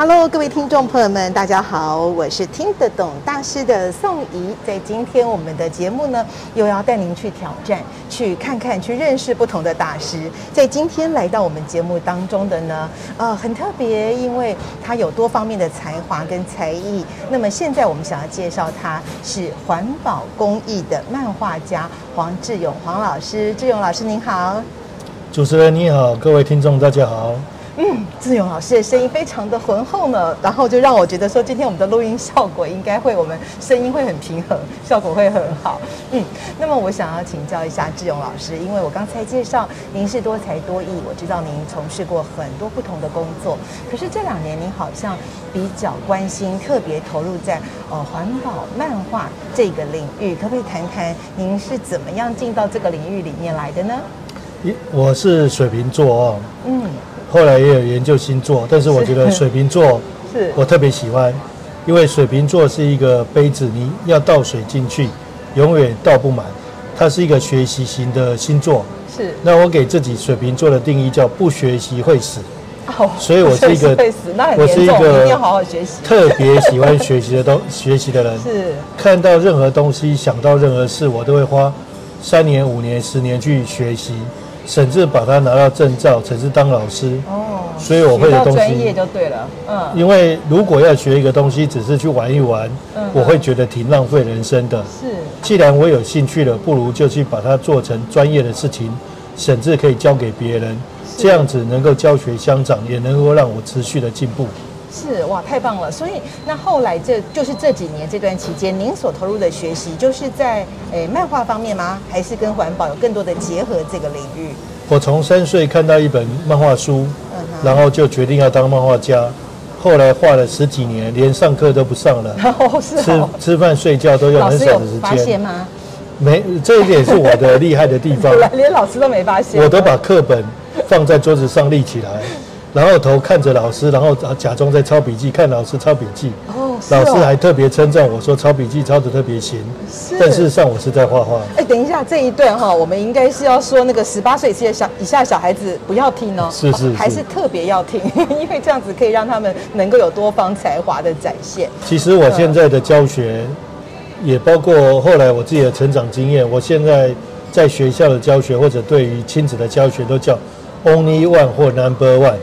Hello，各位听众朋友们，大家好，我是听得懂大师的宋怡。在今天我们的节目呢，又要带您去挑战，去看看，去认识不同的大师。在今天来到我们节目当中的呢，呃，很特别，因为他有多方面的才华跟才艺。那么现在我们想要介绍他是环保公益的漫画家黄志勇黄老师。志勇老师您好，主持人你好，各位听众大家好。嗯，志勇老师的声音非常的浑厚呢，然后就让我觉得说，今天我们的录音效果应该会，我们声音会很平衡，效果会很好。嗯，那么我想要请教一下志勇老师，因为我刚才介绍您是多才多艺，我知道您从事过很多不同的工作，可是这两年您好像比较关心，特别投入在呃环保漫画这个领域，可不可以谈谈您是怎么样进到这个领域里面来的呢？我是水瓶座哦。嗯。后来也有研究星座，但是我觉得水瓶座，是我特别喜欢，因为水瓶座是一个杯子，你要倒水进去，永远倒不满。它是一个学习型的星座，是。那我给自己水瓶座的定义叫不学习会死。哦，所以我是一个，我是一个要好好学习，特别喜欢学习的东 学习的人。是。看到任何东西，想到任何事，我都会花三年、五年、十年去学习。甚至把它拿到证照，甚至当老师。哦，所以我会的东西专业就对了。嗯，因为如果要学一个东西，只是去玩一玩，嗯，我会觉得挺浪费人生的。是，既然我有兴趣了，不如就去把它做成专业的事情，甚至可以教给别人，这样子能够教学相长，也能够让我持续的进步。是哇，太棒了！所以那后来这就是这几年这段期间，您所投入的学习，就是在诶漫画方面吗？还是跟环保有更多的结合这个领域？我从三岁看到一本漫画书，嗯，然后就决定要当漫画家。后来画了十几年，连上课都不上了，哦是哦，吃吃饭睡觉都用很少的时间。老师有发现吗？没，这一点是我的厉害的地方。连老师都没发现。我都把课本放在桌子上立起来。然后头看着老师，然后假装在抄笔记，看老师抄笔记。哦，老师还特别称赞我说抄笔记抄的特别行。是，但事实上我是在画画。哎，等一下这一段哈，我们应该是要说那个十八岁以下小以下小孩子不要听哦。是是，是，还是特别要听，因为这样子可以让他们能够有多方才华的展现。其实我现在的教学，也包括后来我自己的成长经验。我现在在学校的教学，或者对于亲子的教学，都叫 Only One 或 Number One。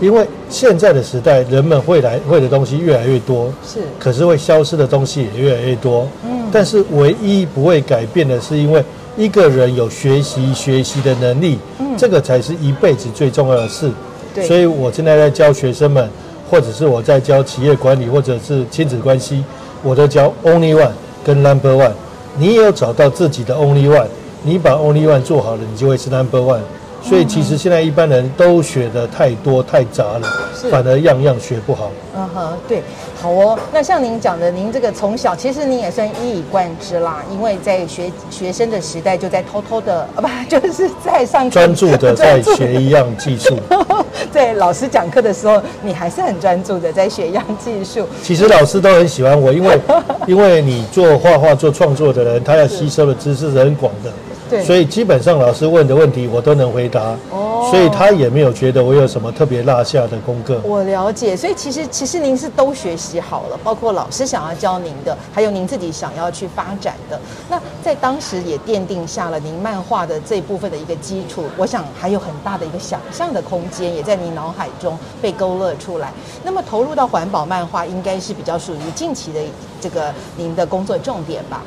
因为现在的时代，人们会来会的东西越来越多，是，可是会消失的东西也越来越多。嗯，但是唯一不会改变的是，因为一个人有学习学习的能力，嗯，这个才是一辈子最重要的事。对，所以我现在在教学生们，或者是我在教企业管理，或者是亲子关系，我都教 Only One 跟 Number One。你也有找到自己的 Only One，你把 Only One 做好了，你就会是 Number One。所以其实现在一般人都学的太多太杂了，反而样样学不好。嗯哼，对，好哦。那像您讲的，您这个从小其实您也算一以贯之啦，因为在学学生的时代就在偷偷的啊，不就是在上课专注的 在学一样技术。对老师讲课的时候，你还是很专注的在学一样技术。其实老师都很喜欢我，因为因为你做画画做创作的人，他要吸收的知识是很广的。对，所以基本上老师问的问题我都能回答，哦，所以他也没有觉得我有什么特别落下的功课。我了解，所以其实其实您是都学习好了，包括老师想要教您的，还有您自己想要去发展的。那在当时也奠定下了您漫画的这部分的一个基础，我想还有很大的一个想象的空间，也在您脑海中被勾勒出来。那么投入到环保漫画，应该是比较属于近期的这个您的工作重点吧？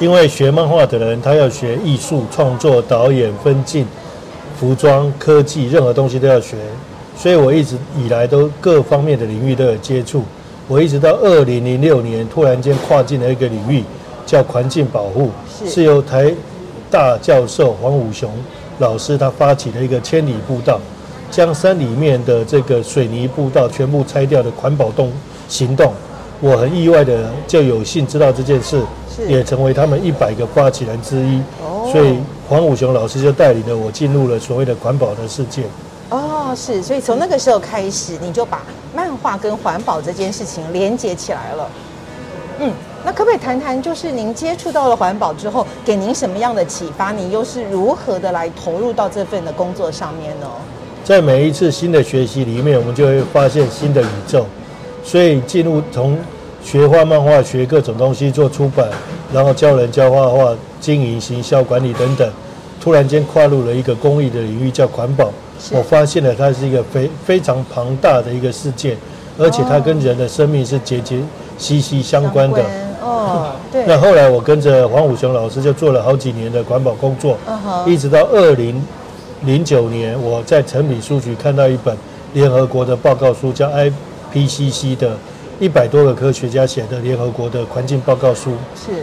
因为学漫画的人，他要学艺术创作、导演、分镜、服装、科技，任何东西都要学。所以我一直以来都各方面的领域都有接触。我一直到二零零六年，突然间跨进了一个领域，叫环境保护，是由台大教授黄武雄老师他发起的一个千里步道。将山里面的这个水泥步道全部拆掉的环保动行动。我很意外的就有幸知道这件事，也成为他们一百个发起人之一。哦，所以黄武雄老师就带领了我进入了所谓的环保的世界。哦，是，所以从那个时候开始，你就把漫画跟环保这件事情连接起来了。嗯，那可不可以谈谈，就是您接触到了环保之后，给您什么样的启发？你又是如何的来投入到这份的工作上面呢？在每一次新的学习里面，我们就会发现新的宇宙。所以进入从学画漫画、学各种东西做出版，然后教人教画画、经营、行销、管理等等，突然间跨入了一个公益的领域，叫环保。我发现了它是一个非非常庞大的一个世界，而且它跟人的生命是节节息息相关的。哦，对。那后来我跟着黄武雄老师就做了好几年的环保工作，一直到二零零九年，我在成品书局看到一本联合国的报告书，叫 I。PCC 的一百多个科学家写的联合国的环境报告书是，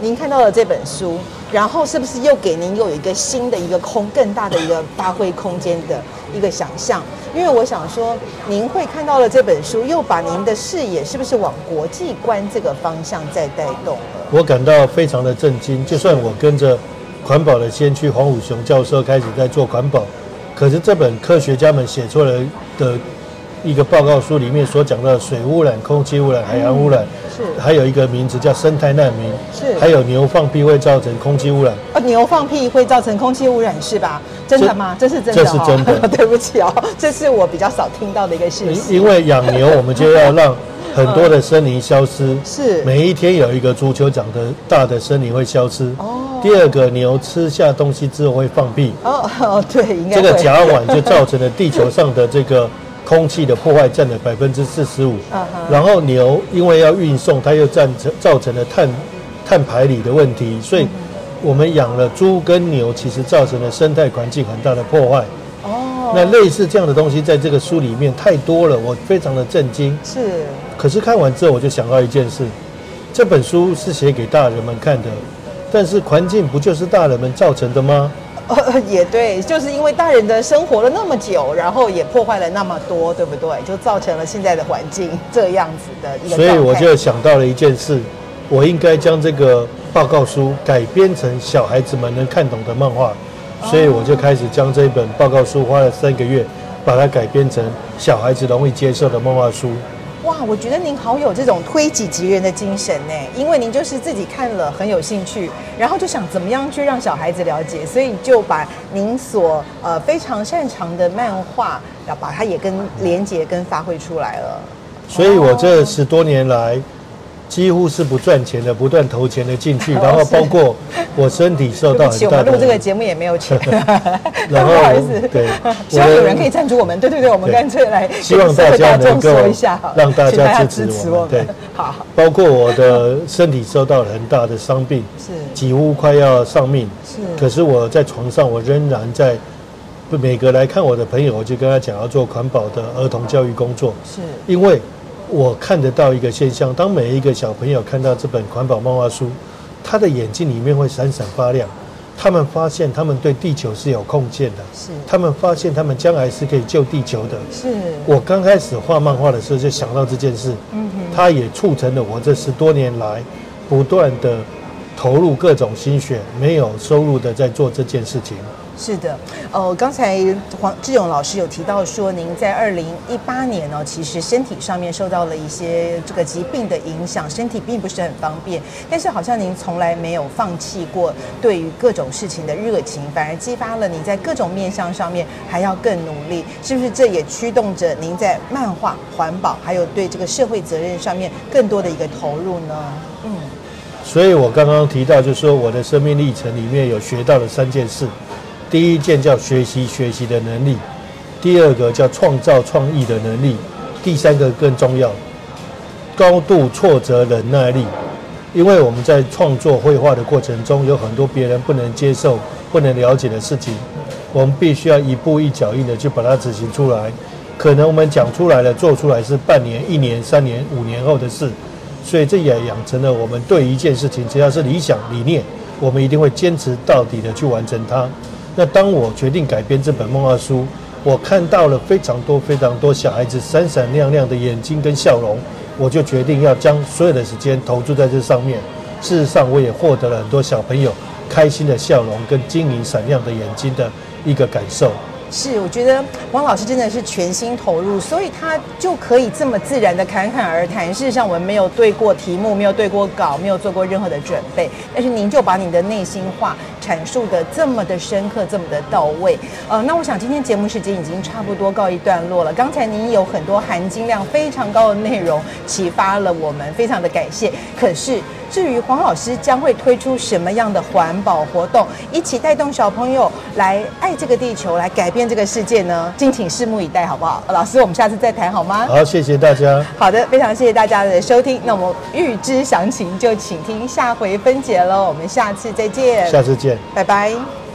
您看到了这本书，然后是不是又给您又有一个新的一个空更大的一个发挥空间的一个想象？因为我想说，您会看到了这本书，又把您的视野是不是往国际观这个方向在带动了？我感到非常的震惊。就算我跟着环保的先驱黄武雄教授开始在做环保，可是这本科学家们写出来的。一个报告书里面所讲的水污染、空气污染、海洋污染，是还有一个名字叫生态难民，是还有牛放屁会造成空气污染。哦，牛放屁会造成空气污染是吧？真的吗？这，是真的，哦。这是真的。对不起哦，这是我比较少听到的一个事实。因为养牛，我们就要让很多的森林消失。是。每一天有一个足球长的大的森林会消失。哦。第二个，牛吃下东西之后会放屁。哦哦，对，应该。这个甲烷就造成了地球上的这个。空气的破坏占了百分之四十五，然后牛因为要运送，它又造成造成了碳碳排里的问题，所以我们养了猪跟牛，其实造成了生态环境很大的破坏。哦，那类似这样的东西在这个书里面太多了，我非常的震惊。是，可是看完之后我就想到一件事，这本书是写给大人们看的，但是环境不就是大人们造成的吗？呃，也对，就是因为大人的生活了那么久，然后也破坏了那么多，对不对？就造成了现在的环境这样子的一个。所以我就想到了一件事，我应该将这个报告书改编成小孩子们能看懂的漫画，所以我就开始将这一本报告书花了三个月，把它改编成小孩子容易接受的漫画书。哇，我觉得您好有这种推己及人的精神呢，因为您就是自己看了很有兴趣，然后就想怎么样去让小孩子了解，所以就把您所呃非常擅长的漫画，要把它也跟连接跟发挥出来了。所以我这十多年来。几乎是不赚钱的，不断投钱的进去，然后包括我身体受到很大的。我们录这个节目也没有钱，然后 不好意思，对，希望有人可以赞助我们。对对对，我们干脆来希望大家能够让大家支持我们。对，好。包括我的身体受到了很大的伤病，是几乎快要丧命。是，可是我在床上，我仍然在。每个来看我的朋友，我就跟他讲要做环保的儿童教育工作，是因为。我看得到一个现象，当每一个小朋友看到这本环保漫画书，他的眼睛里面会闪闪发亮。他们发现他们对地球是有贡献的，是。他们发现他们将来是可以救地球的，是。我刚开始画漫画的时候就想到这件事，嗯哼，它也促成了我这十多年来不断的投入各种心血，没有收入的在做这件事情。是的，呃，刚才黄志勇老师有提到说，您在二零一八年呢，其实身体上面受到了一些这个疾病的影响，身体并不是很方便，但是好像您从来没有放弃过对于各种事情的热情，反而激发了你在各种面向上面还要更努力，是不是？这也驱动着您在漫画、环保，还有对这个社会责任上面更多的一个投入呢？嗯，所以我刚刚提到，就是说我的生命历程里面有学到了三件事。第一件叫学习学习的能力，第二个叫创造创意的能力，第三个更重要，高度挫折忍耐力。因为我们在创作绘画的过程中，有很多别人不能接受、不能了解的事情，我们必须要一步一脚印的去把它执行出来。可能我们讲出来了、做出来是半年、一年、三年、五年后的事，所以这也养成了我们对一件事情，只要是理想理念，我们一定会坚持到底的去完成它。那当我决定改编这本漫画书，我看到了非常多非常多小孩子闪闪亮亮的眼睛跟笑容，我就决定要将所有的时间投注在这上面。事实上，我也获得了很多小朋友开心的笑容跟晶莹闪亮的眼睛的一个感受。是，我觉得王老师真的是全心投入，所以他就可以这么自然的侃侃而谈。事实上，我们没有对过题目，没有对过稿，没有做过任何的准备，但是您就把你的内心话阐述的这么的深刻，这么的到位。呃，那我想今天节目时间已经差不多告一段落了。刚才您有很多含金量非常高的内容，启发了我们，非常的感谢。可是。至于黄老师将会推出什么样的环保活动，一起带动小朋友来爱这个地球，来改变这个世界呢？敬请拭目以待，好不好？老师，我们下次再谈好吗？好，谢谢大家。好的，非常谢谢大家的收听。那我们预知详情，就请听下回分解喽。我们下次再见。下次见，拜拜。